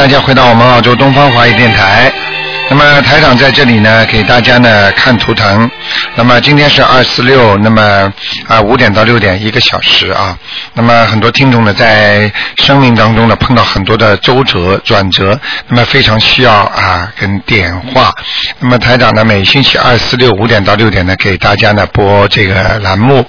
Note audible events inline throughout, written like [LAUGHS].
大家回到我们澳洲东方华语电台。那么台长在这里呢，给大家呢看图腾。那么今天是二四六，那么啊五点到六点一个小时啊。那么很多听众呢在生命当中呢碰到很多的周折转折，那么非常需要啊跟点化。那么台长呢每星期二四六五点到六点呢给大家呢播这个栏目。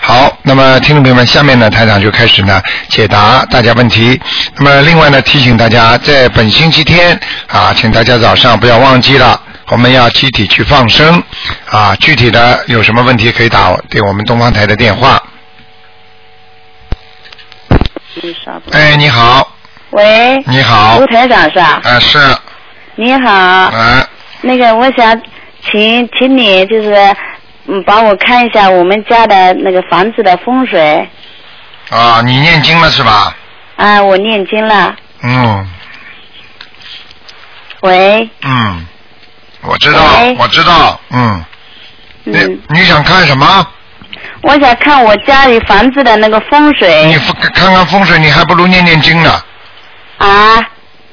好，那么听众朋友们，下面呢台长就开始呢解答大家问题。那么另外呢提醒大家，在本星期天啊，请大家早上不要忘记了，我们要集体去放生啊。具体的有什么问题可以打给我们东方台的电话。哎，你好，喂，你好。卢，台长是吧？啊是，你好，啊。那个我想请请你就是嗯帮我看一下我们家的那个房子的风水。啊，你念经了是吧？啊，我念经了。嗯。喂，嗯，我知道，我知道，嗯，你嗯，你想看什么？我想看我家里房子的那个风水你看看风水，你还不如念念经呢。啊，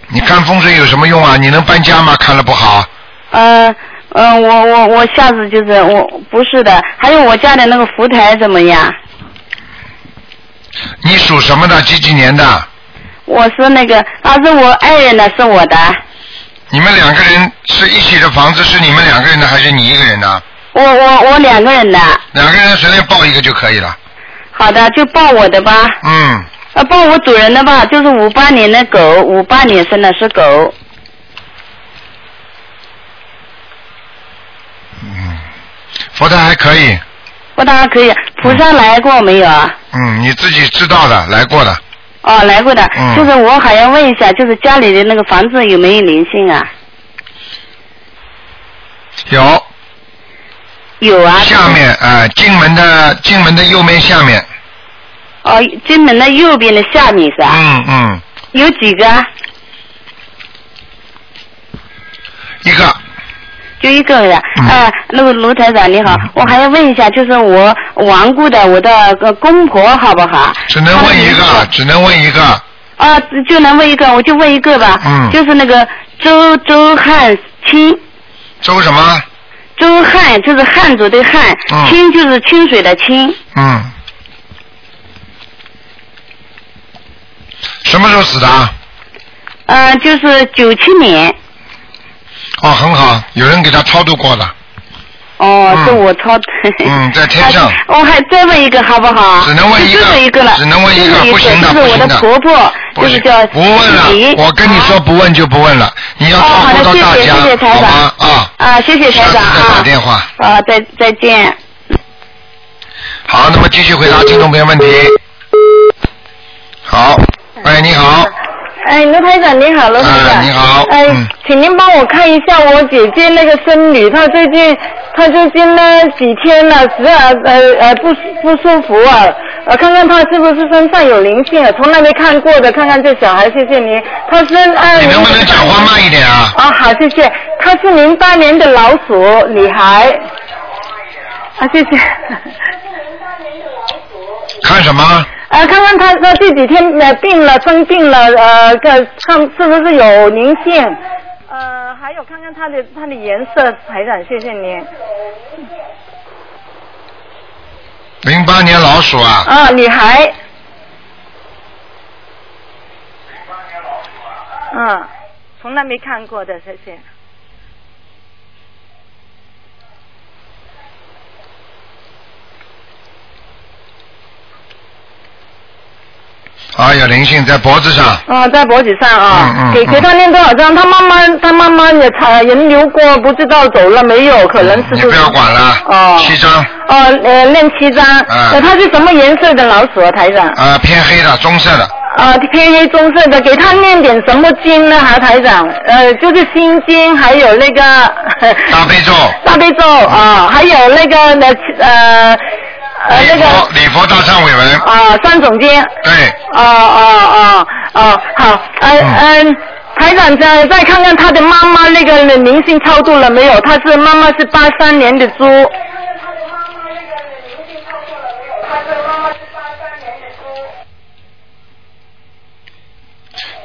你看风水有什么用啊？你能搬家吗？看了不好。呃嗯、我我我下次就是我不是的，还有我家的那个福台怎么样？你属什么的？几几年的？我是那个啊，是我爱人的，是我的。你们两个人是一起的房子，是你们两个人的还是你一个人的？我我我两个人的，两个人随便报一个就可以了。好的，就报我的吧。嗯，啊，报我主人的吧，就是五八年的狗，五八年生的是狗。嗯佛台还可以。我当然可以，菩萨来过没有啊？嗯，你自己知道的，来过的。哦，来过的。嗯就是我还要问一下，就是家里的那个房子有没有灵性啊？有有啊。下面啊、呃进门的进门的右面下面。哦，进门的右边的下面是吧？嗯嗯，有几个啊？一个就一个人。嗯啊，那个卢台长你好，我还要问一下，就是我亡故的我的呃公婆好不好？只能问一个只能问一个。啊，就能问一个，我就问一个吧。嗯就是那个周周汉清，周什么？周汉就是汉族的汉，嗯清就是清水的清。嗯。什么时候死的？呃，就是九七年。哦，很好，有人给他超度过的。哦，嗯是我超。嗯在天上啊 [LAUGHS] 我还再问一个好不好？只能问一个最后一个了。只能问一个不行的就是我的婆婆，就是叫不问了，我跟你说不问就不问了，你要哦，照顾到大谢谢，谢谢家，台长。好吗？啊，啊，谢谢台长下次再打啊。电话。啊，再再见。好，那么继续回答听众朋友问题。好，喂，你好，哎，卢台长你好，卢台长。哎你好哎，嗯请您帮我看一下我姐姐那个孙女，她最近她最近呢几天了，时而呃呃不不舒服啊，呃看看他是不是身上有灵性啊，从来没看过的，看看这小孩，谢谢您。他是二零。你能不能讲话慢一点啊？啊，好，谢谢。她是零八年的老鼠女孩。啊，谢谢。[LAUGHS] 看什么？呃，看看他他这几天呃病了，生病了，呃，看看是不是有灵性？呃，还有看看他的他的颜色，台长，谢谢您。零八年老鼠啊，啊，女孩。嗯，从来没看过的，谢谢。啊，有灵性在脖子上，啊，在脖子上啊，嗯嗯嗯给给他念多少张？他慢慢他慢慢也才人流过，不知道走了没有，可能是你不要管了，哦七张，哦，呃，念七张。嗯呃，它是什么颜色的老鼠啊，台长？啊，偏黑的，棕色的，啊，偏黑棕色的，给他念点什么经呢？还台长？呃，就是心经，还有那个大悲咒，[LAUGHS] 大悲咒啊，还有那个呃呃呃礼那个佛礼佛大忏悔文，啊三总监。对，哦哦哦哦，好，嗯嗯。台长再再看看他的妈妈那个灵性超度了没有？他是妈妈是八三年的猪。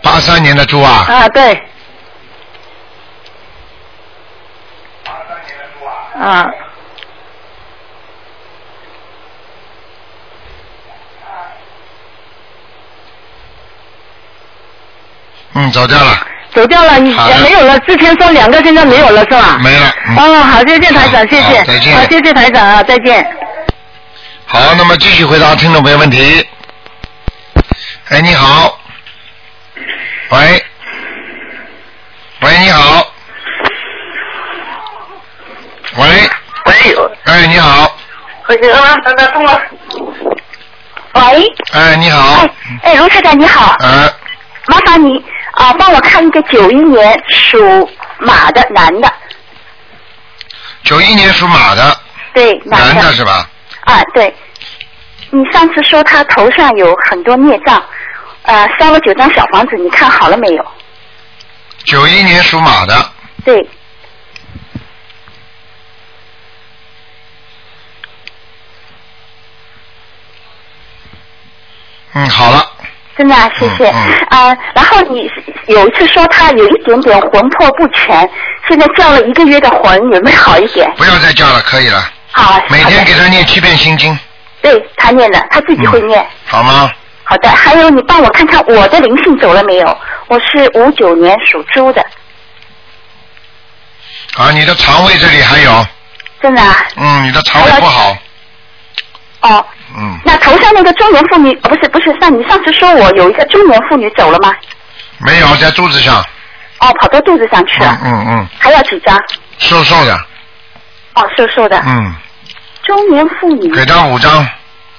八三年的猪啊，啊，对。八三年的猪啊啊，嗯，走掉了，走掉了，你好的没有了。之前说两个，现在没有了是吧？没了。嗯哦，好，谢谢台长，谢谢。好再见好，谢谢台长啊，再见。好，那么继续回答听众朋友问题。哎，你好。喂。喂，你好。喂。喂，哎，你好。喂，啊，打打通了。喂，哎，你好哎。哎，卢台长你好，哎，麻烦你啊、帮我看一个九一年属马的男的，九一年属马的，对，男的的是吧？啊，对。你上次说他头上有很多孽障，呃，烧了九张小房子，你看好了没有？九一年属马的，对，嗯，好了，真的、啊，谢谢。嗯啊、然后你有一次说他有一点点魂魄不全，现在叫了一个月的魂，有没有好一点？不要再叫了，可以了。好，每天给他念七遍心经，对他念的，他自己会念。好吗？好的，还有你帮我看看我的灵性走了没有？我是五九年属猪的，啊，你的肠胃这里还有，真的啊？嗯，你的肠胃不好，哦，嗯，那头上那个中年妇女，哦不是不是，上你上次说我有一个中年妇女走了吗？没有在肚子上，哦，跑到肚子上去嗯了，嗯嗯，还要几张？瘦瘦的，哦，瘦瘦的，嗯，中年妇女。给他五张，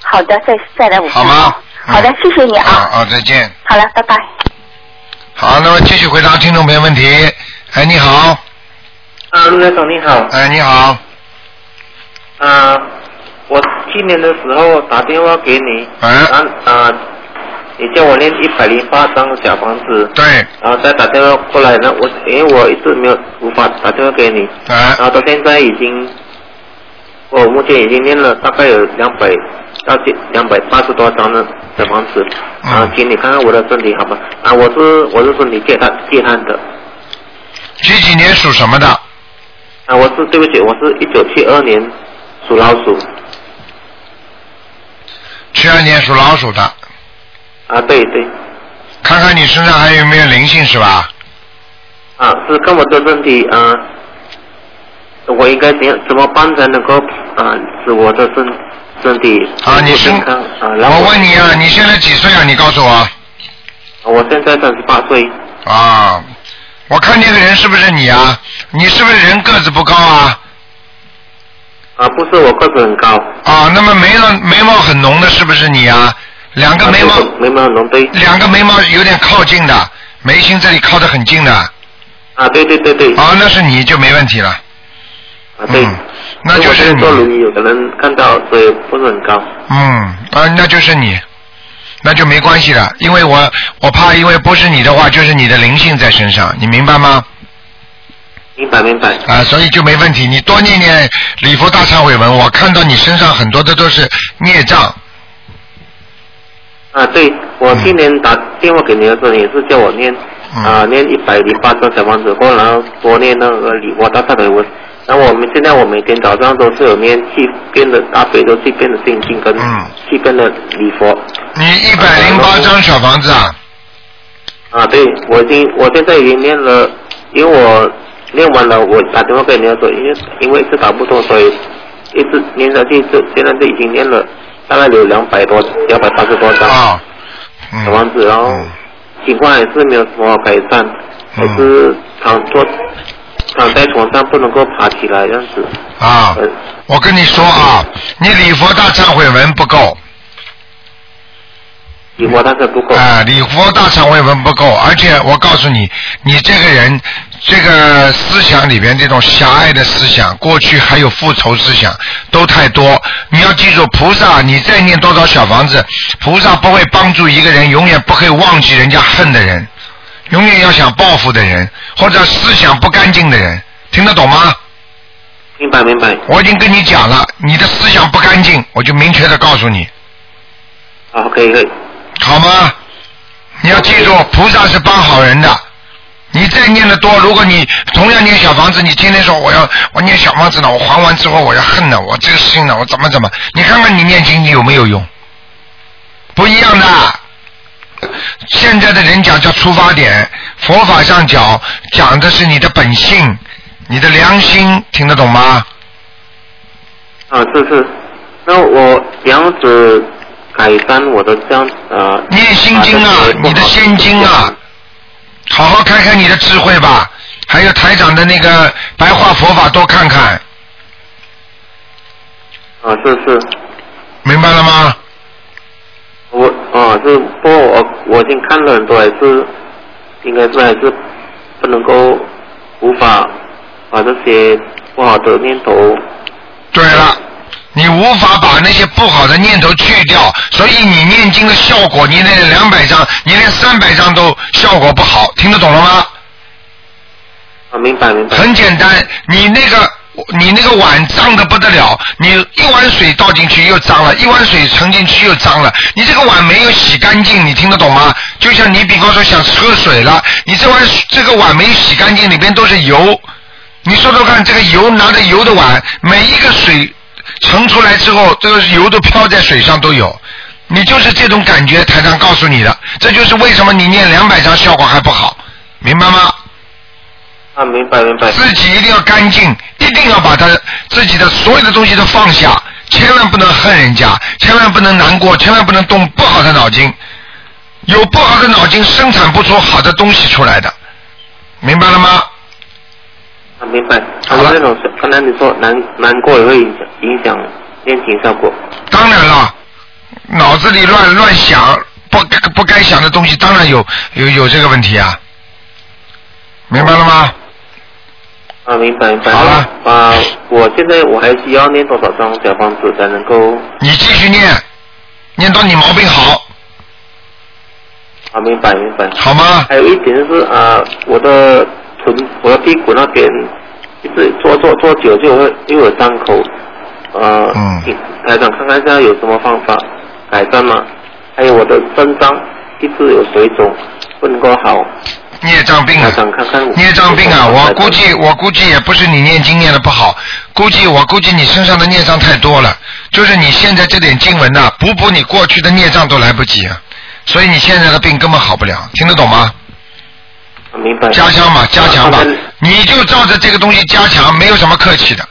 好的，再再来五张。好吗？好的嗯，谢谢你啊。啊啊，再见。好了，拜拜。好，那么继续回答听众朋友问题。哎，你好，啊，陆台长你好。哎，你好，啊，我去年的时候打电话给你，哎啊啊，你叫我念一百零八张小房子，对，然后再打电话过来那，我因为我一直没有无法打电话给你，啊然哎，后到现在已经，我目前已经念了大概有两百到近两百八十多张的小房子，嗯。啊，请你看看我的身体好吗？啊，我是我是身体健康健康的，几几年属什么的？啊，我是对不起，我是一九七二年属老鼠，七二年属老鼠的，啊，对对。看看你身上还有没有灵性是吧？啊，是跟我的身体啊，我应该怎样怎么办才能够啊使我的身身体啊，你身啊？我问你啊，你现在几岁啊？你告诉我。我现在三十八岁，啊，我看这个人是不是你啊？你是不是人个子不高啊？啊，不是我个子很高，啊，那么眉毛眉毛很浓的是不是你啊？两个眉毛，啊眉毛很浓对，两个眉毛有点靠近的，眉心这里靠得很近的。啊对对对对，啊，那是你就没问题了。啊对，嗯，那就是因为我现在坐轮你。椅，有的人看到所以不是很高，嗯，啊，那就是你，那就没关系了，因为我我怕，因为不是你的话，就是你的灵性在身上，你明白吗？明白明白，啊，所以就没问题。你多念念礼佛大忏悔文，我看到你身上很多的都是孽障。啊对，我去年打电话给你的时候，你也是叫我念嗯啊念一百零八张小房子，然后多念那个礼佛大忏悔文。那我们现在我每天早上都是有念七遍的大悲咒、七遍的心经跟嗯七遍的礼佛。你一百零八张小房子啊？啊，对，我已经我现在已经念了，因为我念完了，我打电话给人家说，因为因为一直打不通，所以一直练下去，这现在就已经练了大概有两百多、两百八十多张小房子，然后嗯情况还是没有什么改善，嗯还是躺坐躺在床上不能够爬起来这样子。啊呃，我跟你说啊，你礼佛大忏悔文不够礼佛大忏不够。啊，礼佛大忏悔文不够，而且我告诉你，你这个人这个思想里边这种狭隘的思想，过去还有复仇思想，都太多。你要记住，菩萨，你再念多少小房子，菩萨不会帮助一个人，永远不会忘记人家恨的人，永远要想报复的人，或者思想不干净的人，听得懂吗？明白明白。我已经跟你讲了，你的思想不干净，我就明确的告诉你，好，可以可以。好吗？你要记住，菩萨是帮好人的。你再念的多，如果你同样念小房子，你天天说我要我念小房子呢，我还完之后我要恨呢，我这个事情呢，我怎么怎么？你看看你念经你有没有用？不一样的。现在的人讲叫出发点，佛法上讲讲的是你的本性，你的良心，听得懂吗？啊，是是。那我这样子改善我的这样呃。念心经啊，你的心经啊，好好开开你的智慧吧。还有台长的那个白话佛法多看看。啊，是是。明白了吗？我啊是，不过我我已经看了很多，还是应该是还是不能够无法把这些不好的念头。对了，你无法把那些不好的念头去掉，所以你念经的效果，你那两百张，你连三百张都效果不好，听得懂了吗？啊，明白明白。很简单，你那个你那个碗脏的不得了，你一碗水倒进去又脏了，一碗水盛进去又脏了，你这个碗没有洗干净，你听得懂吗？就像你比方说想喝水了，你这碗这个碗没洗干净，里边都是油，你说说看，这个油拿着油的碗，每一个水盛出来之后，这个油都飘在水上都有。你就是这种感觉，台上告诉你的，这就是为什么你念两百张效果还不好，明白吗？啊，明白明白。自己一定要干净，一定要把他自己的所有的东西都放下，千万不能恨人家，千万不能难过，千万不能动不好的脑筋。有不好的脑筋，生产不出好的东西出来的，明白了吗？啊，明白。好了。那种刚才你说难难过也会影响影响练琴效果。当然了，脑子里乱乱想不不该想的东西，当然有有有这个问题啊，明白了吗？啊，明白明白。好了。啊，我现在我还需要念多少张小方子才能够？你继续念，念到你毛病好。啊，明白明白。好吗？还有一点就是啊，我的臀，我的屁股那边一直坐坐坐久就会又有伤口，呃，嗯台长看看现在有什么方法改善吗？还有我的肾脏一直有水肿，不能够好。孽障病啊台！长看看我。孽障病啊！我估计，我估计也不是你念经念的不好，估计我估计你身上的孽障太多了，就是你现在这点经文呐、补补你过去的孽障都来不及啊，所以你现在的病根本好不了，听得懂吗？啊明白。加强嘛，加强吧啊，你就照着这个东西加强，没有什么客气的。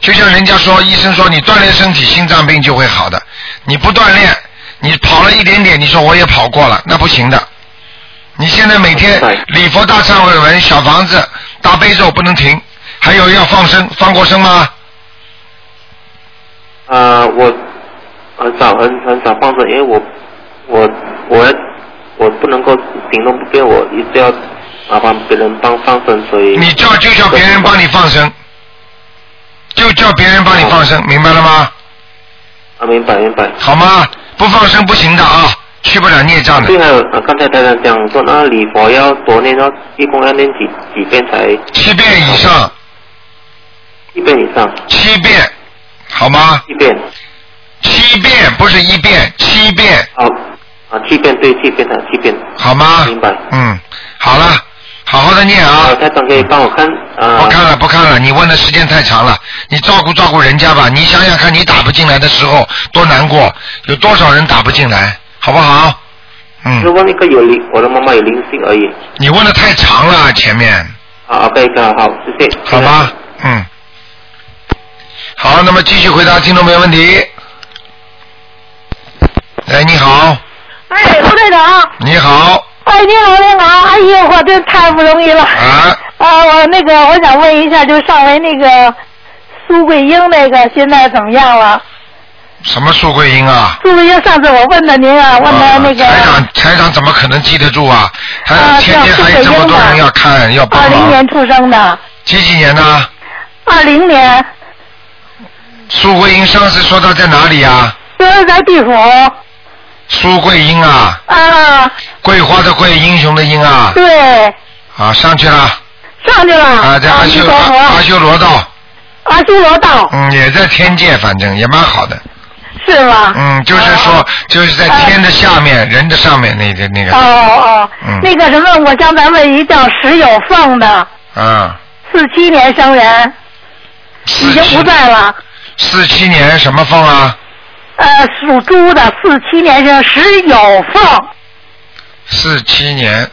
就像人家说，医生说你锻炼身体，心脏病就会好的。你不锻炼，你跑了一点点，你说我也跑过了，那不行的。你现在每天礼佛大忏悔文、小房子、大悲咒不能停，还有要放生，放过生吗？啊，我很少很很少放生，因为我我我我不能够行动不便，我一直要麻烦别人帮放生，所以你叫就叫别人帮你放生，就叫别人帮你放生，明白了吗？啊，明白明白。好吗？不放生不行的啊，去不了孽障的对，。还有呃刚才大家讲说，那礼佛要多念，要一共要念几几遍才七遍以上，一遍以上？七遍，好吗？一遍。七遍不是一遍，七遍，好啊，七遍对，七遍的七遍。好吗？明白。嗯，好了，好好的念啊，长可以帮我看啊。不看了，不看了，你问的时间太长了，你照顾照顾人家吧。你想想看，你打不进来的时候多难过，有多少人打不进来，好不好？就嗯，问一个有灵，我的妈妈有灵性而已。你问的太长了，前面啊，OK，好，好，谢谢。好吧？嗯，好，那么继续回答听众朋友问题。哎，你好，哎，卢队长，你好，哎，你好，你好，哎呦，我这太不容易了。啊，啊，我那个，我想问一下，就上回那个苏桂英那个，现在怎么样了？什么苏桂英啊？苏桂英上次我问的您啊，问的那个啊台长，台长怎么可能记得住啊？他啊天天还有这么多人要看，要帮忙。二零年出生的，几几年呢？二零年，苏桂英上次说她在哪里啊？就是在地府苏桂英啊，啊，桂花的桂，英雄的英啊，对，啊上去了，上去了。啊在阿修阿阿阿修罗道，阿修罗道。嗯也在天界，反正也蛮好的，是吗？嗯，就是说，就是在天的下面，人的上面那个那个。哦哦，嗯那个什么，我想咱问一叫石有凤的，啊，四七年生人，已经不在了。四七年什么凤啊？呃，属猪的，四七年生石有凤，四七年。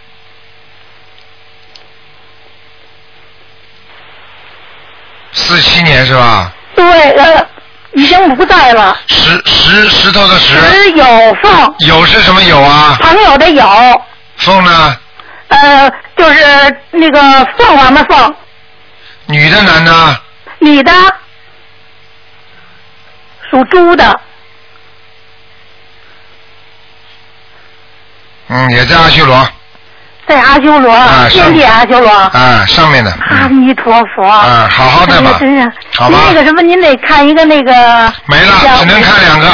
四七年是吧？对，呃，已经不在了。石石石头的石。石有凤，有是什么有啊？朋友的友，凤呢？呃，就是那个凤凰的凤，女的男的？女的，属猪的，嗯，也在阿修罗。在阿修罗，啊天地阿修罗。啊，上面的。阿弥陀佛。啊，好好的吧哎呀。真是。好吧那个什么，您得看一个那个。没了，只能看两个。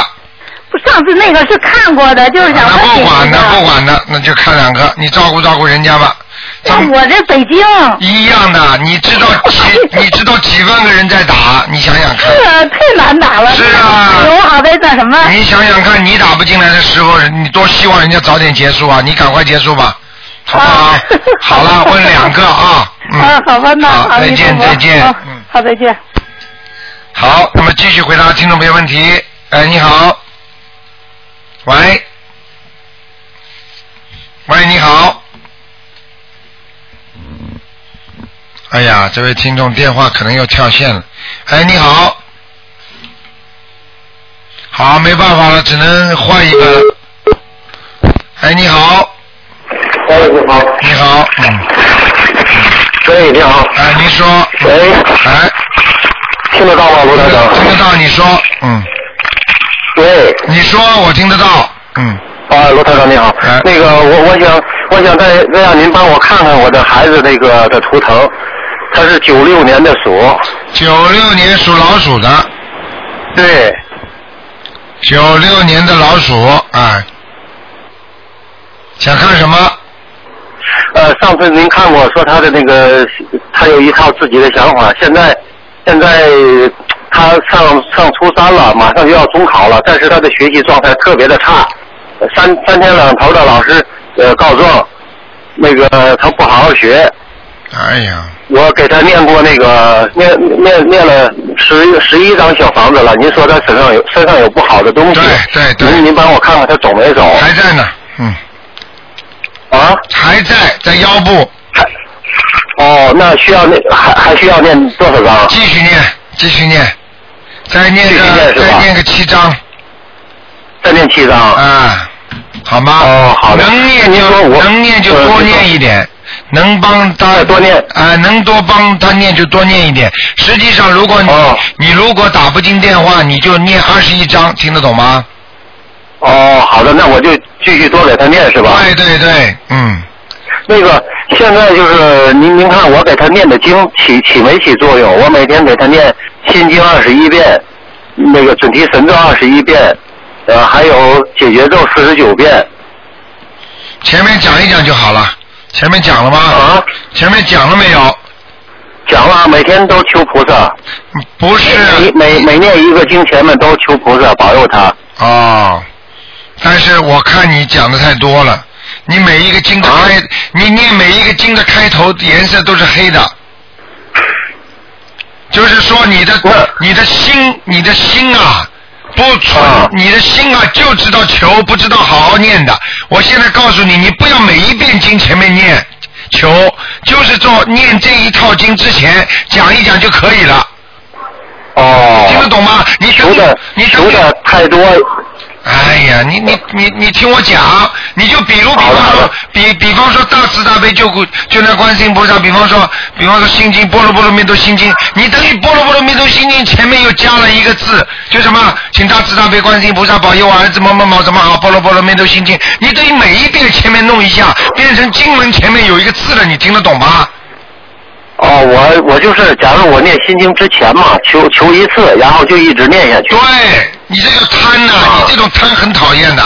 不，上次那个是看过的，就是想那问你不管的，不管的，那就看两个，你照顾照顾人家吧。那我这北京。一样的，你知道 [LAUGHS] 几，你知道几万个人在打，你想想看。是啊，太难打了。是啊我好在那什么。你想想看，你打不进来的时候，你多希望人家早点结束啊！你赶快结束吧，好不好？好了，[LAUGHS] 问两个啊。嗯。啊，好吧，那好，再见，再见。好，再见。好，那么继续回答听众朋友问题。哎，你好。喂。喂，你好。哎呀，这位听众电话可能又跳线了。哎，你好。好，没办法了，只能换一个了。哎，你好。哎，你好。你好，嗯。喂，你好。哎，您说。喂。哎。听得到吗，罗台长？听得到，你说，嗯。喂。你说，我听得到，嗯。啊，罗台长你好。那个，我我想我想再再让您帮我看看我的孩子那个的图腾，他是九六年的鼠。九六年属老鼠的。对。九六年的老鼠，哎。想看什么？呃，上次您看过，说他的那个他有一套自己的想法，现在现在他上上初三了，马上就要中考了，但是他的学习状态特别的差，三三天两头的老师呃告状，那个他不好好学。哎呀。我给他念过那个念念念了十十一张小房子了，您说他身上有身上有不好的东西，对对对，您您帮我看看他走没走？还在呢，嗯。啊？还在，在腰部。还哦，那需要那还还需要念多少张？继续念，继续念，再念个再念个七张。再念七张。啊，好吗？哦，好的。能念就能念就多念一点，能帮他多念啊，能多帮他念就多念一点。实际上，如果你、哦你如果打不进电话，你就念二十一章，听得懂吗？哦，好的，那我就继续多给他念是吧？对对对，嗯。那个现在就是您您看我给他念的经起起没起作用？我每天给他念心经二十一遍，那个准提神咒二十一遍，呃，还有解决咒四十九遍。前面讲一讲就好了。前面讲了吗？啊。前面讲了没有？讲了，每天都求菩萨。不是。每每每念一个经前面都求菩萨保佑他。哦，但是我看你讲的太多了，你每一个经的开，你念每一个经的开头颜色都是黑的，就是说你的你的心你的心啊不纯，你的心啊就知道求，不知道好好念的。我现在告诉你，你不要每一遍经前面念求，就是做念这一套经之前讲一讲就可以了。哦。听得懂吗？你求的你求的太多。哎呀，你你你你听我讲，你就比如比方说，比比方说大慈大悲救苦救难观世音菩萨，比方说比方说心经波罗波罗蜜多心经，你等于波罗波罗蜜多心经前面又加了一个字，就什么，请大慈大悲观世音菩萨保佑我儿子某某某怎么好，波罗波罗蜜多心经，你等于每一遍前面弄一下，变成经文前面有一个字了，你听得懂吗？哦，我我就是，假如我念心经之前嘛，求求一次，然后就一直念下去。对你这个贪呐、你这种贪很讨厌的。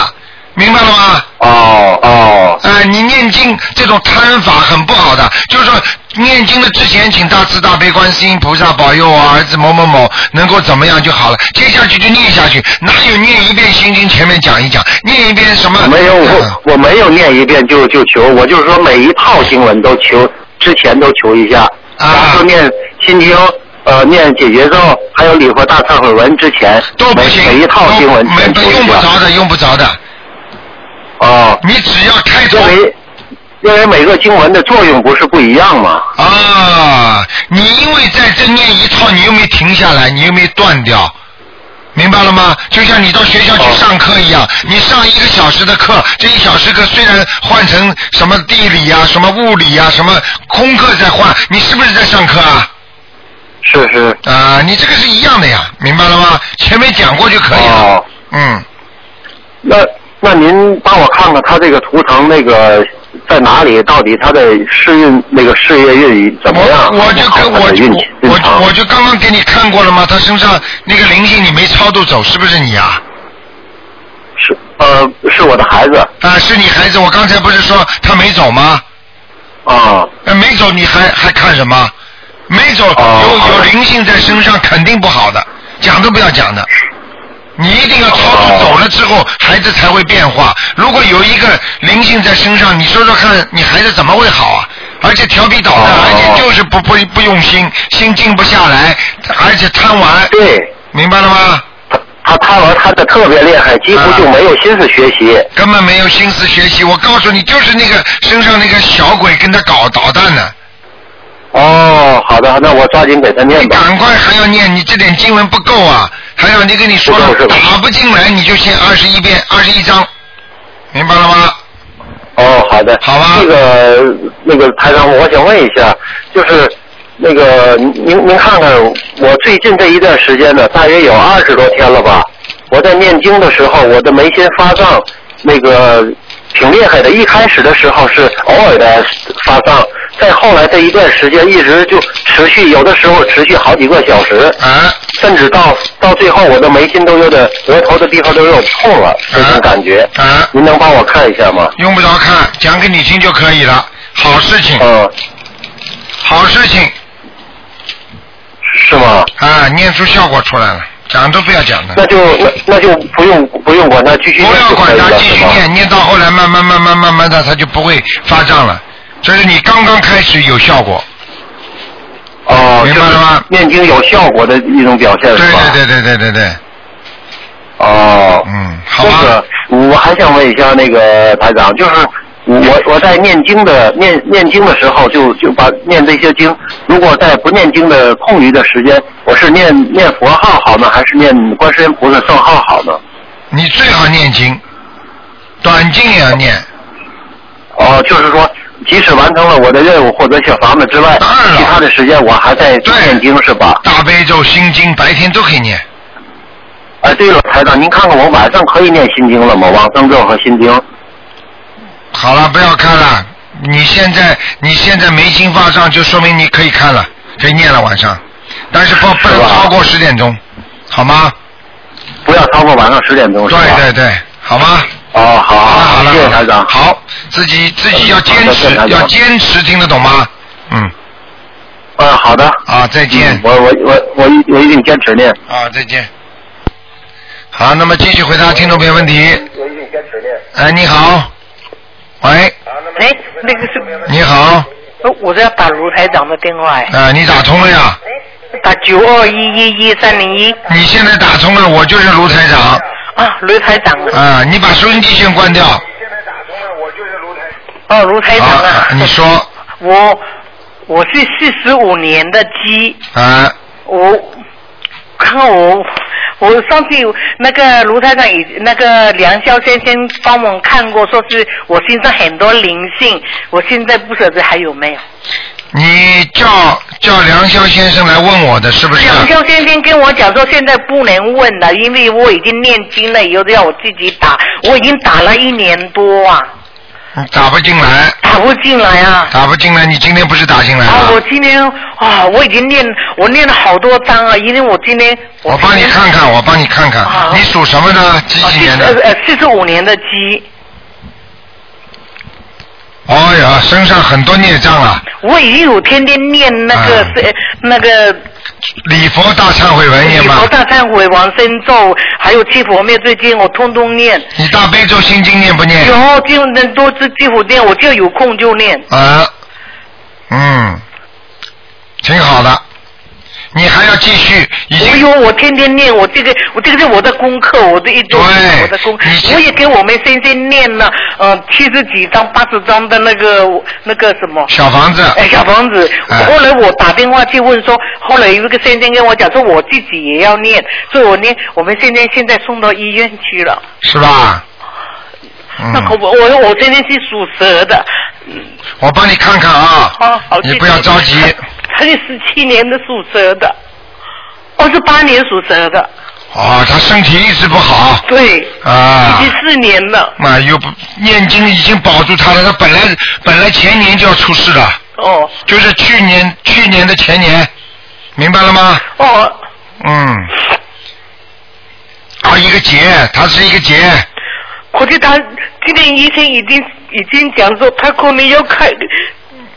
明白了吗？哦哦，哎、你念经这种贪法很不好的，就是说念经的之前，请大慈大悲观世音菩萨保佑我儿子某某某能够怎么样就好了，接下去就念下去，哪有念一遍心经前面讲一讲，念一遍什么？没有嗯我我没有念一遍就就求，我就是说每一套经文都求，之前都求一下，啊然后念心经。呃，念解结咒，还有礼佛大忏悔文之前，每都不行，每一套经文都。用不着的，用不着的。哦，你只要开头因为因为每个经文的作用不是不一样吗。啊，你因为在这念一套，你又没停下来，你又没断掉，明白了吗？就像你到学校去上课一样，你上一个小时的课，这一小时课虽然换成什么地理呀、什么物理呀、什么空课在换，你是不是在上课啊？是是。啊，你这个是一样的呀，明白了吗？前面讲过就可以了。哦，嗯，那那您帮我看看他这个图腾那个在哪里？到底他的事运那个事业运怎么样？我我就跟我我程我就刚刚给你看过了吗？他身上那个灵性你没超度走，是不是你啊？是呃是我的孩子啊，是你孩子，我刚才不是说他没走吗？啊呃，没走你还还看什么？没走哦有有灵性在身上肯定不好的，讲都不要讲的。你一定要超度哦走了之后，孩子才会变化。如果有一个灵性在身上，你说说看，你孩子怎么会好啊？而且调皮捣蛋，哦而且就是不不不用心，心静不下来，而且贪玩，对，明白了吗？他他贪玩贪的特别厉害，几乎就没有心思学习。根本没有心思学习。我告诉你，就是那个身上那个小鬼跟他搞捣蛋呢。哦，好的，那我抓紧给他念吧。你赶快还要念，你这点经文不够啊！还有你跟你说打不进来你就先二十一遍，二十一章，明白了吗？哦，好的。好吧那个那个台长，我想问一下，就是那个您您看看，我最近这一段时间呢，大约有二十多天了吧。我在念经的时候，我的眉心发胀，那个挺厉害的。一开始的时候是偶尔的发胀，再后来这一段时间一直就持续，有的时候持续好几个小时。啊，甚至到到最后，我的眉心都有点额头的地方都有痛了，这种感觉。啊，您能帮我看一下吗？用不着看，讲给你听就可以了。好事情，嗯，好事情是吗？啊，念出效果出来了，讲都不要讲的，那就那那就不用不用管他，继续不要管他，继？续念，念到后来慢慢慢慢慢慢的，他就不会发胀了。这是你刚刚开始有效果，哦，明白了吗念经有效果的一种表现，对是吧？对对对对对对，哦，嗯，好吧。那个我还想问一下那个台长，就是我我在念经的念念经的时候就就把念这些经，如果在不念经的空余的时间，我是念念佛号好呢，还是念观世音菩萨圣号好呢？你最好念经，短经也要念。哦，就是说，即使完成了我的任务或者小房子之外当然了，其他的时间我还在念经是吧？大悲咒、心经，白天都可以念。哎，对了，台长，您看看我晚上可以念心经了吗？往生咒和心经。好了，不要看了。你现在你现在眉心发上，就说明你可以看了，可以念了晚上，但是不不能超过十点钟，好吗？不要超过晚上十点钟？对对对，好吗？哦，好好了好了，谢谢台长。好，自己自己要坚持要坚持，听得懂吗？嗯，嗯，好的。啊，再见嗯。我我我我一我一定坚持念。啊，再见。好，那么继续回答听众朋友问题。我一定坚持念。哎，你好，喂，哎，那个是，你好，呃我是要打卢台长的电话哎，啊，你打通了呀？打九二一一一三零一。你现在打通了，我就是卢台长。啊，卢台长啊，啊，你把收音机先关掉。哦，卢台长啊，啊，你说。我我是四十五年的鸡，啊，我看看我我上次有那个卢台长已那个梁霄先生帮我看过，说是我身上很多灵性，我现在不晓得还有没有。你叫叫梁霄先生来问我的是不是？梁霄先生跟我讲说，现在不能问了，因为我已经念经了，以后要我自己打，我已经打了一年多啊。你打不进来，打不进来啊。打不进来，你今天不是打进来啊，我？今天啊，我已经念，我念了好多章啊，因为我今天我帮你看看，我帮你看看，你属什么呢？几几年的？呃呃四十五年的鸡，哦呀，身上很多孽障啊！我也有天天念那个啊是、呃那个礼佛大忏悔文念吗礼佛？大忏悔往生咒，还有七佛灭罪经，我通通念。你大悲咒心经念不念？有经能多是几乎念，我就有空就念。啊，嗯，挺好的。你还要继续，已经我有，我天天念，我这个我这个是我的功课，我的一周我的功课，我也给我们先生念了呃七十几张、八十张的那个那个什么小房子。哎，小房子。哎后来我打电话去问说，后来有一个先生跟我讲说，我自己也要念，所以我念，我们现在现在送到医院去了。是吧？那可不，我我我现在是属蛇的，我帮你看看啊。好，好，你不要着急。他是十七年的属蛇的，我是八年属蛇的，哦，他身体一直不好。对，啊已。经四年了。妈，又不念经已经保住他了，他本来本来前年就要出事了，哦就是去年去年的前年，明白了吗？哦，嗯。啊，一个结，他是一个结，可是他今天医生已经已经讲说，他可能要开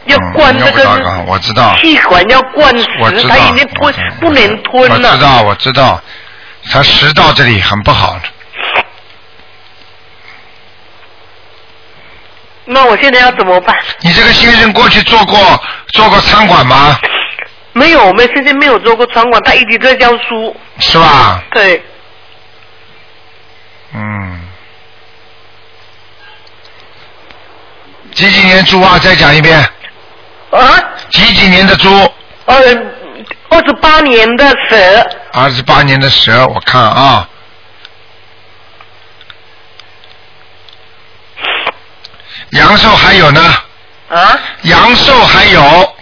要灌这个我知道气管要灌食，我知道他已经吞不能吞了。我知道，我知道，他食道这里很不好。那我现在要怎么办？你这个先生过去做过做过餐馆吗？没有，我们先生没有做过餐馆，他一直在教书。是吧？对，嗯。几几年猪啊？再讲一遍。啊，几几年的猪？呃，二十八年的蛇，二十八年的蛇，我看啊。阳寿还有呢，啊，阳寿还有，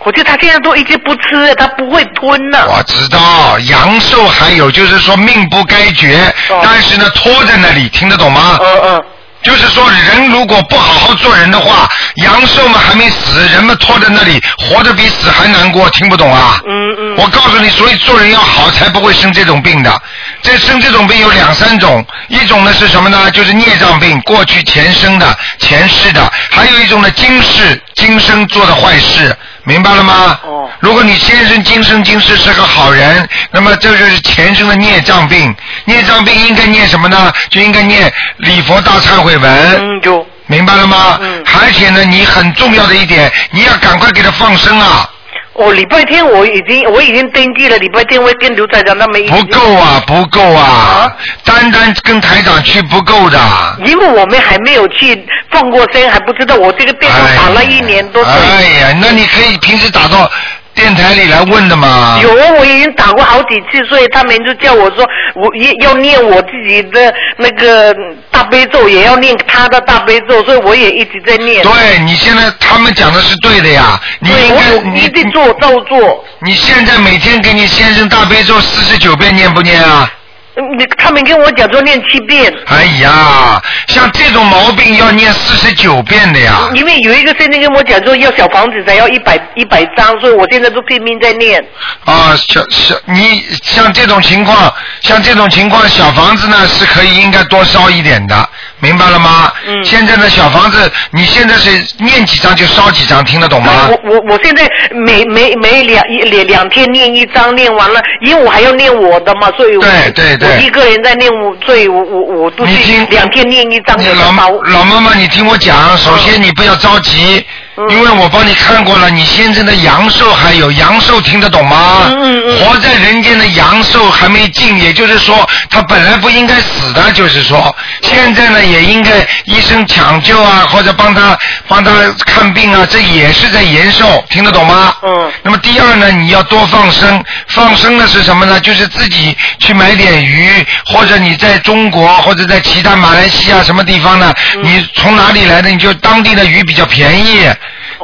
我觉得他现在都一直不吃，他不会吞了。我知道阳寿还有，就是说命不该绝，哦但是呢拖在那里，听得懂吗？嗯嗯，就是说人如果不好好做人的话，阳寿嘛还没死，人们拖在那里，活得比死还难过，听不懂啊？嗯嗯。我告诉你，所以做人要好，才不会生这种病的。这生这种病有两三种，一种呢是什么呢？就是孽障病，过去前生的、前世的；还有一种呢，今世今生做的坏事，明白了吗？哦。如果你先生今生今世是个好人，那么这就是前生的孽障病。孽障病应该念什么呢？就应该念礼佛大忏悔文。嗯，有。明白了吗？嗯而且呢，你很重要的一点，你要赶快给他放生啊！我礼拜天我已经我已经登记了，礼拜天会跟刘台长他们一起不够啊，不够啊！单单跟台长去不够的。因为我们还没有去放过生，还不知道我这个电话打了一年多。哎呀，那你可以平时打到电台里来问的嘛。有，我已经打过好几次，所以他们就叫我说，我也要念我自己的那个大悲咒，也要念他的大悲咒，所以我也一直在念。对你现在他们讲的是对的呀，你应该有一定做照做。你现在每天给你先生大悲咒四十九遍念不念啊？嗯你他们跟我讲说念七遍。哎呀，像这种毛病要念四十九遍的呀。因为有一个先生跟我讲说要小房子才要一百一百张，所以我现在都拼命在念。啊，小小你像这种情况，像这种情况，小房子呢是可以应该多烧一点的，明白了吗？嗯现在的小房子，你现在是念几张就烧几张，听得懂吗？我我我现在每每每两一两两天念一张，念完了，因为我还要念我的嘛，所以我对对对我一个人在念我，所以我我我都是你听两天念一张你老。老妈妈，你听我讲，首先你不要着急，嗯因为我帮你看过了，你先生的阳寿还有阳寿听得懂吗？嗯嗯嗯活在人间的阳寿还没尽，也就是说他本来不应该死的，就是说现在呢也应该医生抢救啊，或者帮他帮他看病啊，这也是在延寿，听得懂吗？嗯。那么第二呢，你要多放生，放生呢是什么呢？就是自己去买点鱼，或者你在中国或者在其他马来西亚什么地方呢？嗯你从哪里来的？你就当地的鱼比较便宜。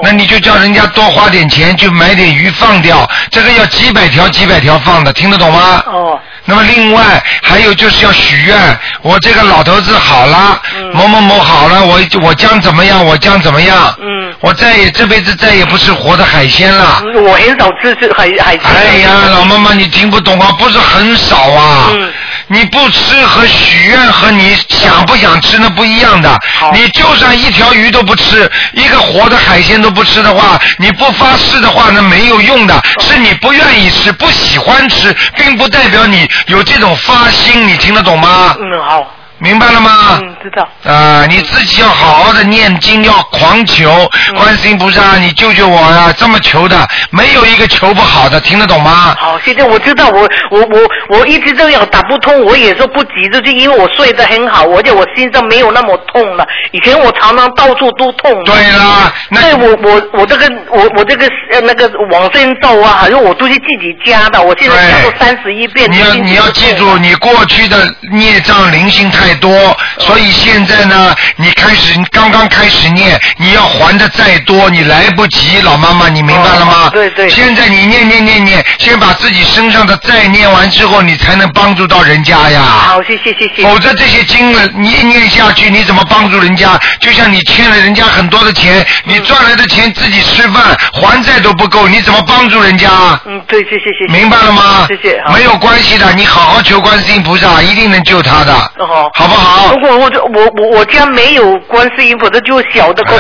那你就叫人家多花点钱去买点鱼放掉，这个要几百条几百条放的，听得懂吗？哦。那么另外还有就是要许愿，我这个老头子好了，某某某好了，我我将怎么样？我将怎么样？嗯，我再也这辈子再也不吃活的海鲜了。我很少吃吃海海鲜。哎呀，老妈妈，你听不懂啊，不是很少啊。嗯你不吃和许愿和你想不想吃那不一样的。你就算一条鱼都不吃，一个活的海鲜都不吃的话，你不发誓的话，那没有用的。是你不愿意吃，不喜欢吃，并不代表你有这种发心，你听得懂吗？嗯，好。明白了吗？嗯，知道。啊，你自己要好好的念经，要狂求，嗯观世音菩萨，你救救我呀、这么求的，没有一个求不好的，听得懂吗？好，现在我知道，我我我我一直这样打不通，我也说不急，就是因为我睡得很好，而且我心脏没有那么痛了。以前我常常到处都痛。对啦，那对我我我这个我我这个呃那个往生咒啊，还有我都是自己加的，我现在加到三十一遍。你要你要记住，你过去的孽障灵性太多，所以现在呢，你开始你刚刚开始念，你要还的再多，你来不及，老妈妈，你明白了吗？对对。现在你念念念念，先把自己身上的债念完之后，你才能帮助到人家呀。好，谢谢谢谢。否则这些经了，你一念下去，你怎么帮助人家？就像你欠了人家很多的钱，你赚来的钱自己吃饭还债都不够，你怎么帮助人家？嗯，对，谢谢谢谢。明白了吗？谢谢。没有关系的，你好好求观世音菩萨，一定能救他的。哦，好好不好？如果我这我我我家没有观世音菩萨，就小的观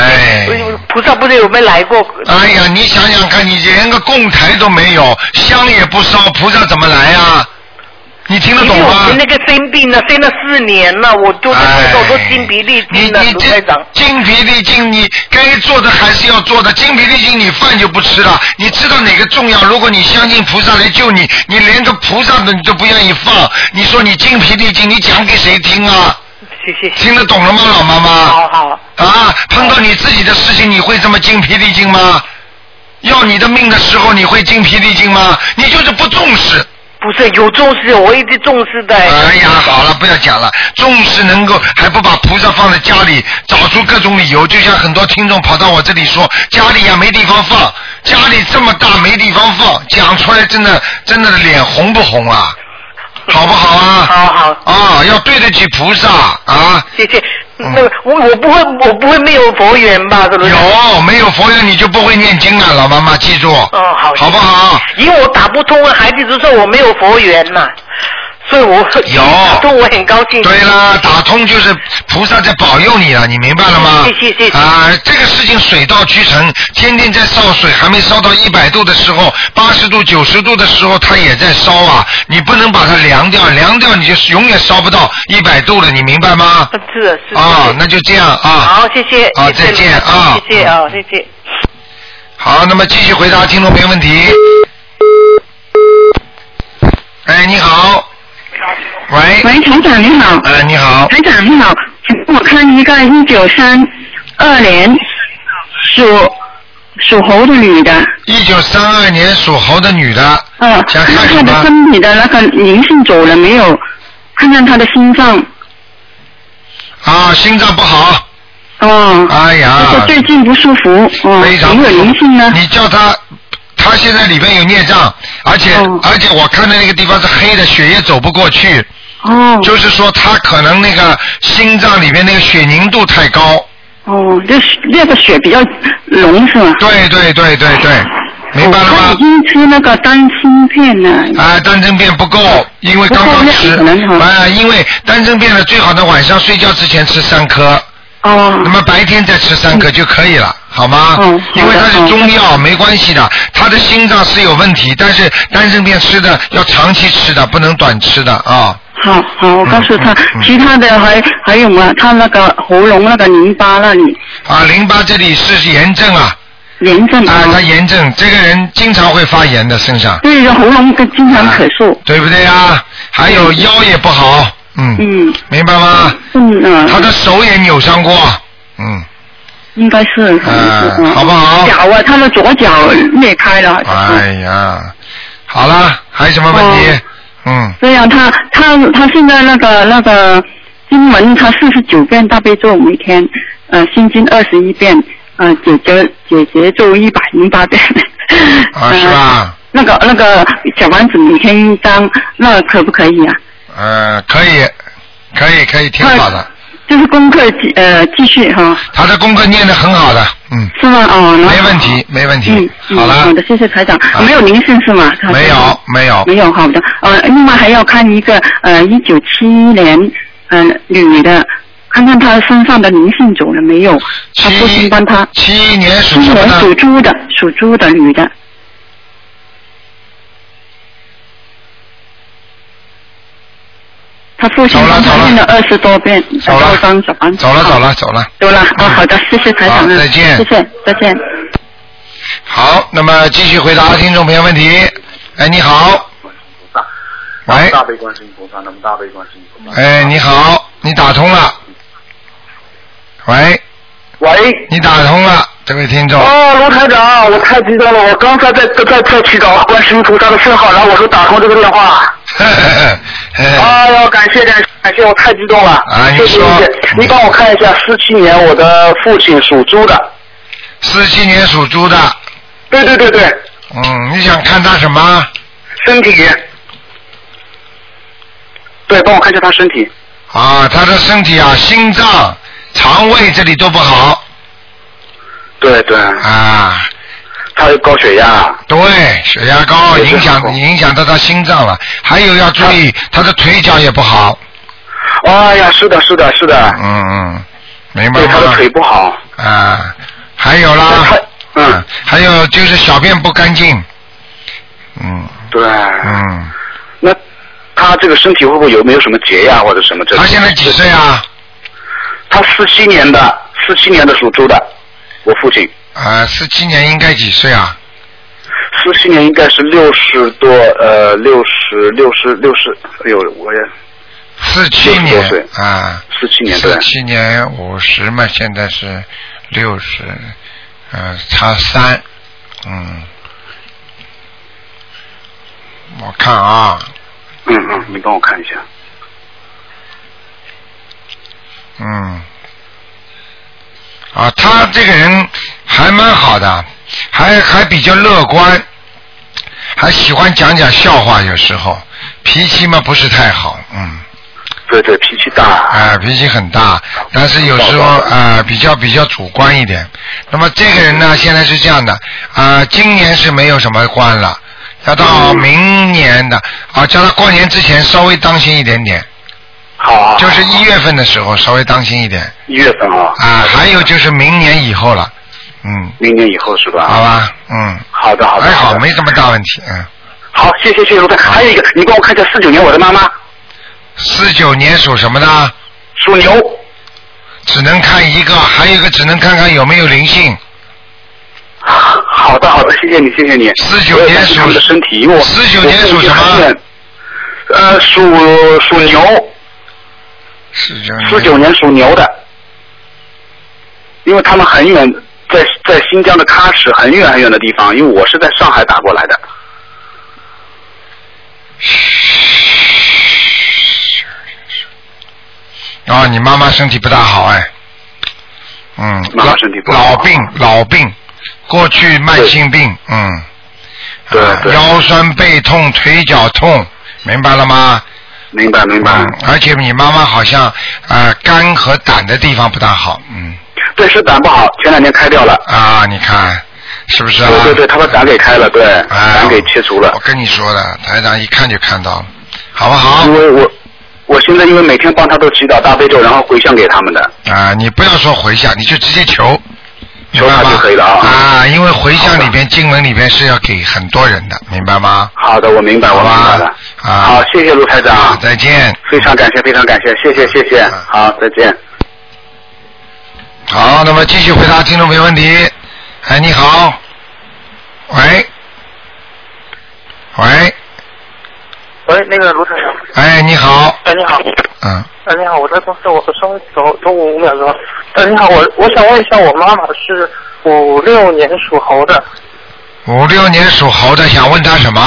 菩萨，不知道有没有来过？哎呀，你想想看，你连个供台都没有，香也不烧，菩萨怎么来呀？你听得懂吗我那个生病了，生了四年了，我都是做好多精疲力尽了，卢台长。精疲力尽，你该做的还是要做的。精疲力尽，你饭就不吃了。你知道哪个重要？如果你相信菩萨来救你，你连个菩萨的你都不愿意放，你说你精疲力尽，你讲给谁听啊？谢谢。听得懂了吗，老妈妈？好好。啊，碰到你自己的事情，你会这么精疲力尽吗？要你的命的时候，你会精疲力尽吗？你就是不重视。不是有重视，我一直重视的。哎呀，好了，不要讲了。重视能够还不把菩萨放在家里，找出各种理由。就像很多听众跑到我这里说，家里呀没地方放，家里这么大没地方放，讲出来真的真的脸红不红啊？好不好啊？好好。啊，要对得起菩萨啊。谢谢。那个我我不会我不会没有佛缘吧？是不是？有没有佛缘你就不会念经了，老妈妈记住。哦，好。好不好？因为我打不通，孩子就说我没有佛缘嘛，所以我有打通我很高兴。对啦，打通就是菩萨在保佑你了，你明白了吗？谢谢谢谢啊，这个事情水到渠成，天天在烧水，还没烧到一百度的时候，八十度、九十度的时候，它也在烧啊。你不能把它凉掉，凉掉你就永远烧不到一百度了，你明白吗？是的是的。啊，那就这样啊。好，谢谢。啊，再见啊。谢谢啊，谢谢。好，那么继续回答听众朋友问题。哎，你好。喂。喂，台长你好。哎，你好。台长你好，请帮我看一个一九三二年属属猴的女的。一九三二年属猴的女的。嗯。想看看她的？身体的那个灵性走了没有？看看她的心脏。啊，心脏不好。哦。哎呀。最近不舒服。哦。非常有没有灵性呢？你叫他，他现在里面有孽障，而且、哦而且我看的那个地方是黑的，血液走不过去。哦。就是说他可能那个心脏里面那个血凝度太高。哦，那血那个血比较浓是吗？对对对对对，明白了吗？哦已经吃那个丹参片了。啊，丹参片不够，因为刚刚吃。啊，因为丹参片呢，最好呢晚上睡觉之前吃三颗。哦。那么白天再吃三颗就可以了，好吗？哦因为它是中药，没关系的。他的心脏是有问题，但是丹参片吃的要长期吃的，不能短吃的啊。好好，我告诉他，嗯其他的还还有吗？他那个喉咙那个淋巴那里啊，淋巴这里是炎症啊。炎症啊，他炎症，这个人经常会发炎的身上。对，喉咙跟经常咳嗽。对不对啊？还有腰也不好，嗯，嗯，明白吗？嗯嗯。他的手也扭伤过，嗯，应该是，嗯好不好脚啊，他的左脚裂开了。哎呀，好了，还有什么问题？哦嗯，这样，他他他现在那个那个经文，他四十九遍大悲咒每天，呃，心经二十一遍，呃，解决解决咒一百零八遍。啊，[LAUGHS] 是吧？那个那个小丸子每天一张，那可不可以啊？呃，可以，可以，可以，挺好的。就是功课继呃继续哈。他的功课念得很好的，嗯。是吗？哦，没问题，没问题。嗯，嗯好了好的，谢谢台长。没有灵性是吗？没有，没有。没有，好的。呃，另外还要看一个呃，一九七一年呃女的，看看她身上的灵性走了没有？她父亲帮她。七一年属什？属猪的，属猪的女的。她父亲帮他念了二十多遍，走了小房子。走了，走了，走了。走了。哦，好的，谢谢台长。再见谢谢，再见。好，那么继续回答听众朋友问题。哎，你好。喂，大悲观世音菩萨，那么大悲观世音菩萨。哎，你好，你打通了。喂。喂。你打通了，这位听众。哦，卢台长，我太激动了！我刚才在在在祈祷观世音菩萨的圣号，然后我说打通这个电话。[LAUGHS] 感谢感谢感谢，我太激动了！啊你说谢谢，你帮我看一下，四七年我的父亲属猪的。四七年属猪的。对对对对。嗯，你想看他什么？身体。对，帮我看一下他身体。啊，他的身体啊，心脏、肠胃这里都不好。对对。啊。他有高血压。对，血压高影响影响到他心脏了，还有要注意他的腿脚也不好。哎呀，是的，是的，是的。嗯嗯，明白吗？对，他的腿不好。啊，还有啦，嗯，还有就是小便不干净。嗯。对。嗯。那他这个身体会不会有没有什么结呀，或者什么这？他现在几岁啊？他四七年的，四七年的属猪的，我父亲。啊，四七年应该几岁啊？四七年应该是六十多，呃，六十六十六十，哎呦，我也四七60多年岁啊。四七年对四七年五十嘛，现在是六十，嗯，差三，嗯，我看啊，嗯嗯，你帮我看一下。嗯，啊，他这个人还蛮好的，还还比较乐观，还喜欢讲讲笑话，有时候脾气嘛不是太好，嗯。对对，脾气大。啊、脾气很大，但是有时候啊、比较比较主观一点。那么这个人呢，现在是这样的啊、今年是没有什么关了，要到明年的啊，叫他过年之前稍微当心一点点。好。就是一月份的时候稍微当心一点。一月份啊。啊，还有就是明年以后了，嗯。明年以后是吧？好吧，嗯。好的好的。还好，没什么大问题，嗯。好，谢谢谢谢卢台。还有一个，你帮我看一下四九年我的妈妈。四九年属什么的？属牛。只能看一个，还有一个只能看看有没有灵性。好的好的，谢谢你谢谢你。四九年属的身体，因为我四九年属什么？呃，属属牛。四九年。四九年属牛的，因为他们很远，在在新疆的喀什很远很远的地方，因为我是在上海打过来的。哦，你妈妈身体不大好哎，嗯，妈妈身体不好老病老病，过去慢性病，嗯，对对腰酸背痛，腿脚痛，明白了吗？明白明白。嗯，而且你妈妈好像啊、呃肝和胆的地方不大好，嗯。对，是胆不好，前两天开掉了。啊，你看是不是啊？对对对，他把胆给开了，对，哎胆给切除了我。跟你说的，台长一看就看到了，好不好？因为我我现在因为每天帮他都祈祷大悲咒，然后回向给他们的。啊，你不要说回向，你就直接求，求他就可以了啊。啊，因为回向里边经文里边是要给很多人的，明白吗？好的，我明白，我明白了。啊，好，谢谢卢台长。再见。非常感谢，非常感谢，谢谢谢谢。好，再见。好，那么继续回答听众朋友问题。哎，你好，喂，喂，喂，那个卢台长。哎，你好，哎，你好。嗯，哎，你好，我在公司，我稍微走走五秒钟。哎，你好，我我想问一下，我妈妈是五六年属猴的，五六年属猴的，想问她什么？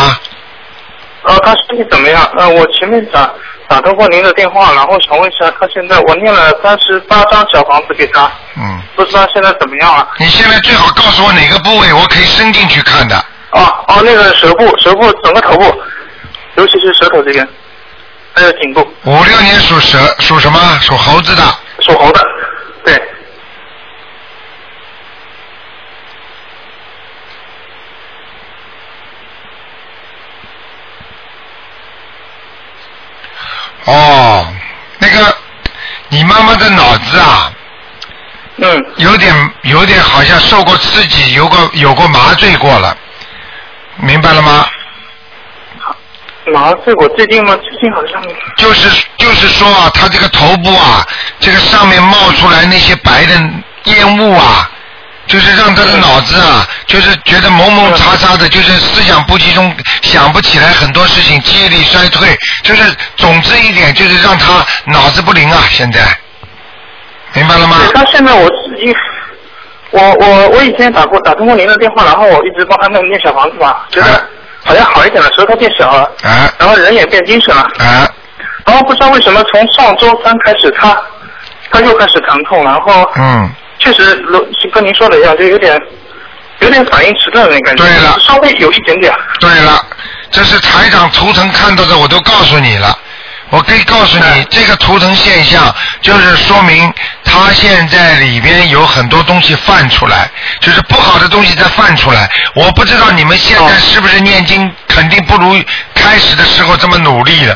呃，她身体怎么样？呃，我前面打打通过您的电话，然后想问一下，他现在我念了三十八张小房子给他，嗯，不知道现在怎么样了？你现在最好告诉我哪个部位，我可以伸进去看的。哦哦，那个舌部，舌部整个头部，尤其是舌头这边，还有颈部。五六年属蛇，属什么？属猴子的。属猴的，对。哦，那个，你妈妈的脑子啊，嗯，有点有点好像受过刺激，有过有过麻醉过了，明白了吗？麻醉我最近吗？最近好像就是就是说啊，他这个头部啊，这个上面冒出来那些白的烟雾啊，就是让他的脑子啊，就是觉得蒙蒙查查的，就是思想不集中，想不起来很多事情，记忆力衰退，就是总之一点就是让他脑子不灵啊，现在，明白了吗？对他现在我自己，我我我以前打过打通过您的电话，然后我一直帮他们念小房子嘛，觉得好像好一点了，舌头变小了，啊，然后人也变精神了，啊，然后不知道为什么从上周三开始他他又开始疼痛，然后嗯，确实是跟您说的一样，就有点有点反应迟钝的感觉，对了稍微有一点点，对了，这是台长图腾看到的，我都告诉你了。我可以告诉你，这个图腾现象就是说明他现在里边有很多东西泛出来，就是不好的东西在泛出来。我不知道你们现在是不是念经，肯定不如开始的时候这么努力了。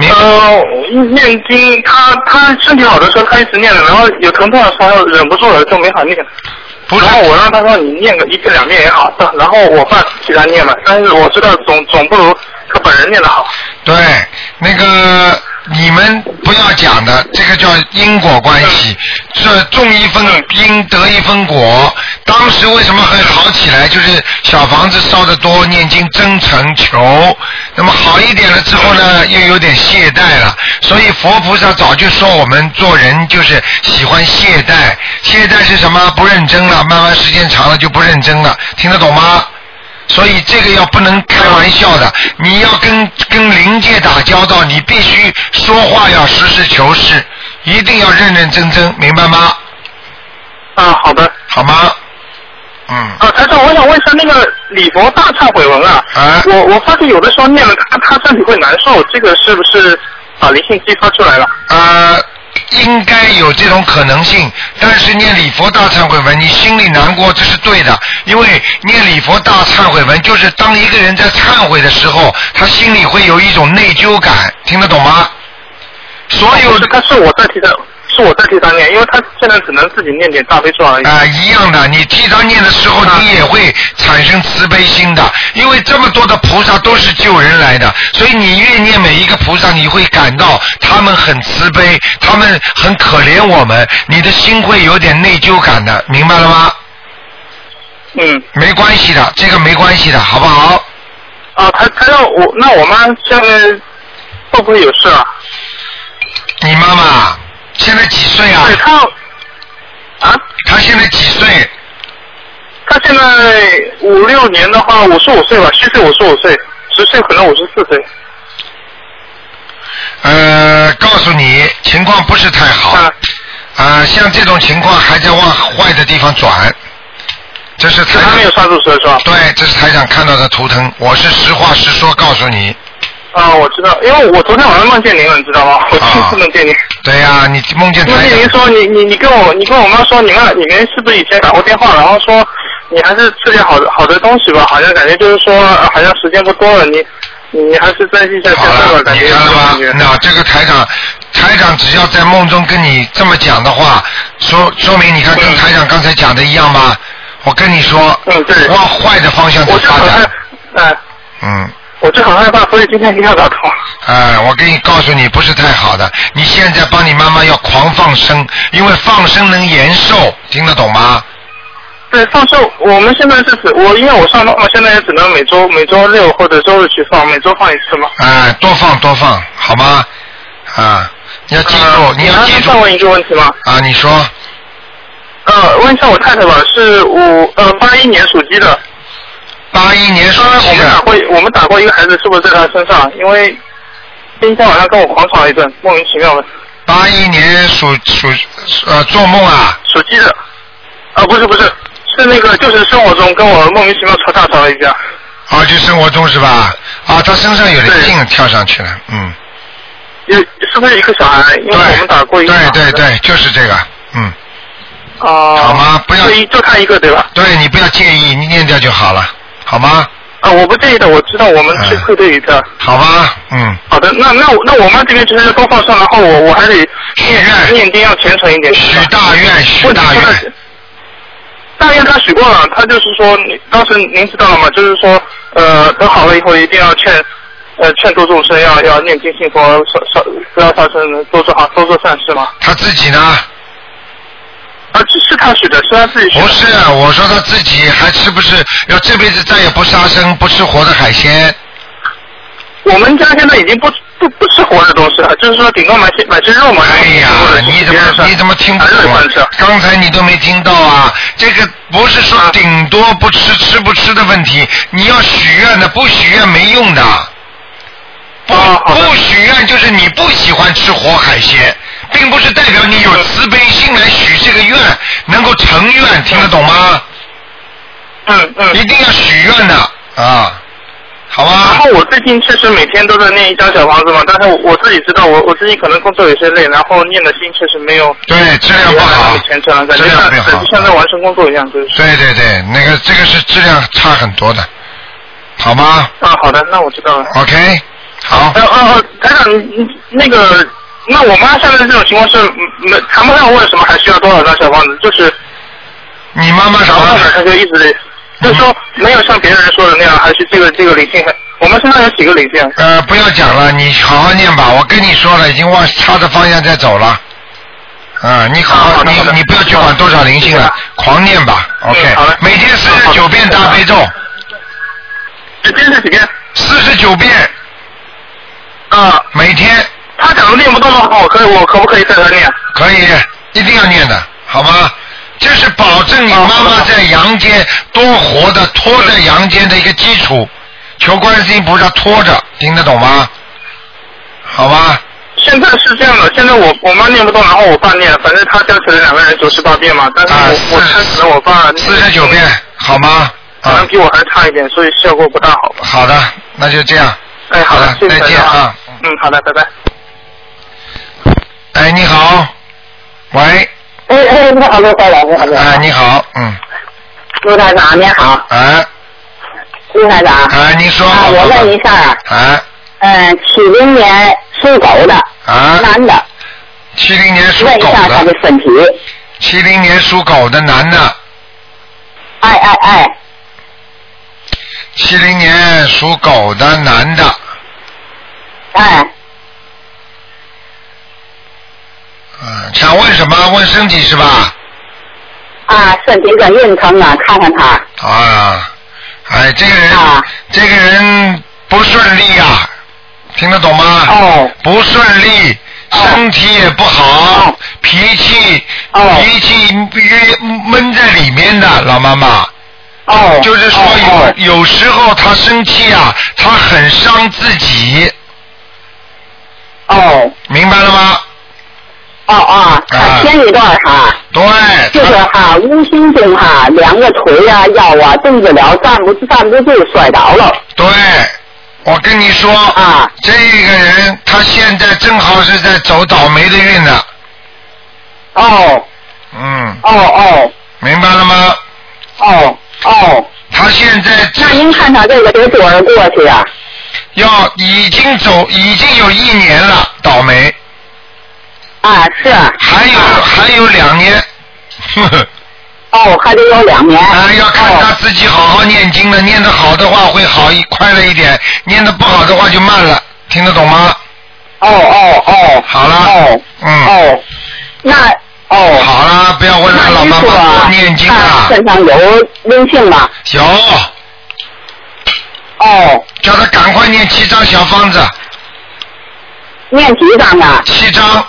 呃，念经，他他身体好的时候他一直念的，然后有疼痛的时候忍不住了就没法念。然后我让他说你念个一遍两遍也好，然后我爸替他念了，但是我知道总总不如他本人念的好。对，那个你们不要讲的，这个叫因果关系，这种一分因得一分果。当时为什么会好起来？就是小房子烧得多，念经真诚求。那么好一点了之后呢，又有点懈怠了。所以佛菩萨早就说我们做人就是喜欢懈怠，懈怠是什么？不认真了，慢慢时间长了就不认真了，听得懂吗？所以这个要不能开玩笑的，你要跟跟灵界打交道，你必须说话要实事求是，一定要认认真真，明白吗？啊，好的。好吗？嗯。啊，台长，我想问一下那个礼佛大忏悔文啊，啊我我发现有的时候念了他他身体会难受，这个是不是把灵性激发出来了？呃，应该有这种可能性，但是念礼佛大忏悔文，你心里难过，这是对的，因为念礼佛大忏悔文，就是当一个人在忏悔的时候，他心里会有一种内疚感，听得懂吗？所有的，但是我在提的，是我在替他念，因为他现在只能自己念点大悲咒而已。啊、一样的，你替他念的时候，你也会产生慈悲心的，因为这么多的菩萨都是救人来的，所以你越念每一个菩萨，你会感到他们很慈悲，他们很可怜我们，你的心会有点内疚感的，明白了吗？嗯。没关系的，这个没关系的，好不好？啊，他他让我，那我妈现在会不会有事啊？你妈妈现在几岁啊？对她啊？他现在几岁？他现在五六年的话，五十五岁吧，虚岁五十五岁，实岁可能五十四岁。呃，告诉你，情况不是太好。啊、像这种情况还在往坏的地方转。这是台长没有刹住车是吧？对，这是台长看到的图腾，我是实话实说告诉你。啊，我知道，因为我昨天晚上梦见您了，你知道吗？我亲自梦见您。对呀、你梦见梦。见您说你你你跟我你跟我妈说你们你们是不是以前打过电话，然后说你还是吃点好的好的东西吧，好像感觉就是说呃好像时间不多了，你你还是珍惜一下现在吧，感觉。你看了吗？那这个台长，台长只要在梦中跟你这么讲的话，说说明你看跟台长刚才讲的一样吗？我跟你说，嗯，对，往坏的方向去发展。哎，嗯。我就很害怕，所以今天一定要打通。哎，我给你告诉你，不是太好的。你现在帮你妈妈要狂放生，因为放生能延寿，听得懂吗？对，放生，我们现在是指我，因为我上班嘛，现在也只能每周每周六或者周日去放，每周放一次嘛。哎，多放多放，好吗？啊，你要记住，你要记住。再问一个问题吗？啊，你说。呃，问一下我太太吧，是五呃八一年属鸡的。八一年属鸡的。我们打过，我们打过一个孩子，是不是在他身上？因为今天晚上跟我狂吵了一顿，莫名其妙的。八一年属属呃做梦啊？属鸡的。啊，不是不是，是是那个就是生活中跟我莫名其妙吵架吵了一架。啊，就生活中是吧？啊，他身上有灵性跳上去了，嗯。有是不是一个小孩？因为我们打过一个。对对对，就是这个，嗯。哦。好吗？不要。就就他一个对吧？对你不要介意，你念掉就好了，好吗？啊，我不介意的，我知道我们是配对一个。好吧，嗯。好的，那那那我妈这边就是都放上，然后我我还得念念经要虔诚一点。许大愿，许大愿。大愿他许过了，他就是说，当时您知道了吗？就是说，呃，等好了以后一定要劝，呃，劝度众生要要念经信佛，少少不要杀生，多做好多做善事嘛。他自己呢？啊，是他许的，是他自己许的。不是，我说他自己还是不是要这辈子再也不杀生，不吃活的海鲜？我们家现在已经不不不吃活的东西了，就是说顶多买些买些肉嘛。哎呀，你怎么你怎么听不懂？刚才你都没听到啊！这个不是说顶多不吃吃不吃的问题，你要许愿的，不许愿没用的。不不许愿就是你不喜欢吃活海鲜，并不是代表你有慈悲心来许这个愿能够成愿，听得懂吗？嗯嗯。一定要许愿的啊！好吧。然后我最近确实每天都在念一张小房子嘛，但是我自己知道我我自己可能工作有些累，然后念的心确实没有对质量不好，虔诚了，感觉像感觉像在完成工作一样，就是。对对对，那个这个是质量差很多的，好吗？啊，好的，那我知道了。OK，好。呃呃呃，台长，那个，那我妈现在这种情况是没谈不上为什么，还需要多少张小房子？就是你妈妈啥？她就一直。就是说，没有像别人说的那样，还是这个这个灵性。我们身上有几个灵性？呃，不要讲了，你好好念吧。我跟你说了，已经往差的方向在走了。啊，你好好，你你不要去管多少灵性了，狂念吧。OK，好了。每天四十九遍大悲咒。每天是几遍？四十九遍。啊。每天。他假如念不动的话，我可以，我可不可以带他念？可以，一定要念的，好吗？这是保证你妈妈在阳间多活的，拖在阳间的一个基础。求观世音菩萨拖着，听得懂吗？好吧。现在是这样的，现在我我妈念不动，然后我爸念，反正他加起来两个人九十八遍嘛，但是我我看可能我爸四十九遍，好吗？可能比我还差一点，所以效果不大好吧。好的，那就这样。哎，好的，谢谢再见啊。嗯，好的，拜拜。哎，你好，喂。哎哎，你好，陆台长，你好，你好。哎，你好，嗯。陆台长，你好。哎。陆台长。哎，你说。啊，我问一下啊。哎。嗯，七零年属狗的。啊。男的。七零年属问一狗下他的身体。七零年属狗的男的。哎哎哎。七零年属狗的男的。哎。嗯，想问什么？问身体是吧？啊，身体跟运程啊，看看他。啊，哎，这个人，啊这个人不顺利呀、听得懂吗？哦。不顺利，身体也不好，脾气，脾气约闷在里面的，老妈妈。哦。就是说有有时候他生气啊，他很伤自己。哦。明白了吗？哦哦，他前一段哈，对，就是哈，无形中哈，两个腿呀、腰啊动不了，站不站不住，摔倒了。对，我跟你说啊，这个人他现在正好是在走倒霉的运呢。哦。嗯。哦哦。明白了吗？哦哦。他现在那您看他这个得多少过去啊？要已经走，已经有一年了，倒霉。啊，是。还有、还有两年。呵呵哦，还得有两年。啊，要看他自己好好念经了，念得好的话会好一快乐一点，念得不好的话就慢了，听得懂吗？哦哦哦。好了。哦。嗯。哦。那哦。好了，不要问了，老妈妈多念经啊。身上有灵性吗？有。哦。叫他赶快念七张小方子。念几张啊？七张。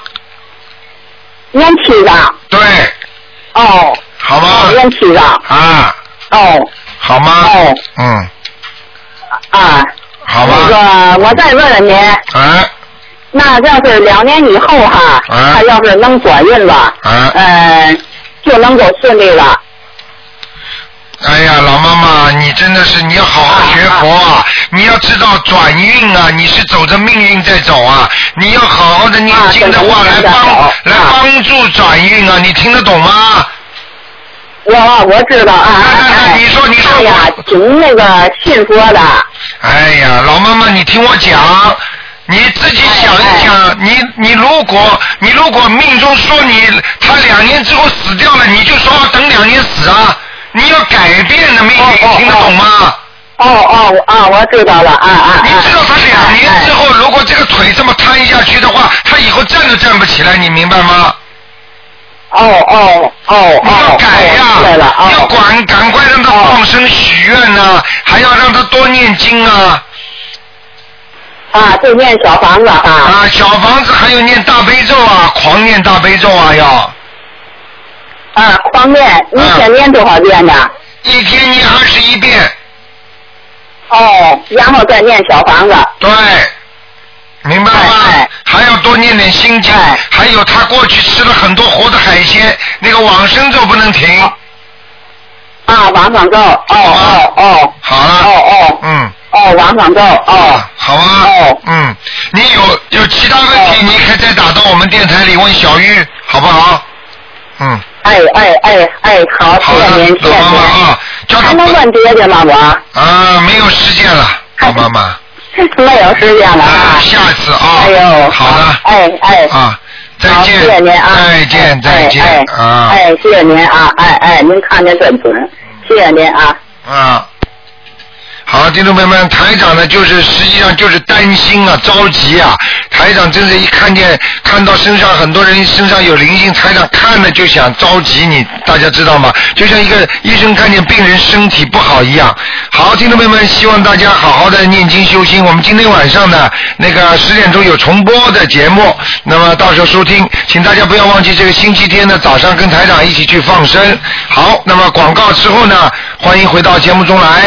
念七张。对。哦。好吗？念七张。啊。哦。好吗？哦。嗯。啊。好吧。那个，我再问问您。哎。那要是两年以后哈，他要是能转运了，啊嗯，就能够顺利了。哎呀，老妈妈，你真的是你要好好学佛啊！你要知道转运啊，你是走着命运在走啊！你要好好的念经的话，来帮来帮助转运啊！你听得懂吗？我我知道啊。你说你说哎呀，挺那个信佛的。哎呀，老妈妈，你听我讲，你自己想一想，你你如果你如果命中说你他两年之后死掉了，你就说等两年死啊！你要改变的命运，听得懂吗？哦哦啊，我知道了啊啊！你知道他两年之后，如果这个腿这么瘫下去的话，他以后站都站不起来，你明白吗？哦哦哦你要改呀、要管赶快让他放生许愿呐、还要让他多念经啊。啊，就念小房子啊。啊，小房子还有念大悲咒啊，狂念大悲咒啊要。啊，狂念，一天念多少遍呢？一天念二十一遍。哦，然后再念小房子。对，明白吗？还要多念点心经，还有他过去吃了很多活的海鲜，那个往生咒不能停。啊，往生咒，哦哦哦。好了。哦哦。嗯。哦，往生咒，哦。好啊。哦。嗯，你有有其他问题，你可以再打到我们电台里问小玉，好不好？嗯。哎哎哎哎，好，谢谢您，谢谢您。还能问别的吗？我啊，没有时间了，老妈妈。[LAUGHS] 没有时间了啊。下次啊。哎呦。好的。哎哎。啊，再，见。谢谢您啊。再见，再见啊。哎，谢谢您啊，哎哎，您看的真准，谢谢您啊。啊。好，听众朋友们，台长呢，就是实际上就是担心啊，着急啊。台长真是一看见看到身上很多人身上有灵性，台长看了就想着急你，大家知道吗？就像一个医生看见病人身体不好一样。好，听众朋友们，希望大家好好的念经修心。我们今天晚上呢，那个十点钟有重播的节目，那么到时候收听，请大家不要忘记这个星期天的早上跟台长一起去放生。好，那么广告之后呢，欢迎回到节目中来。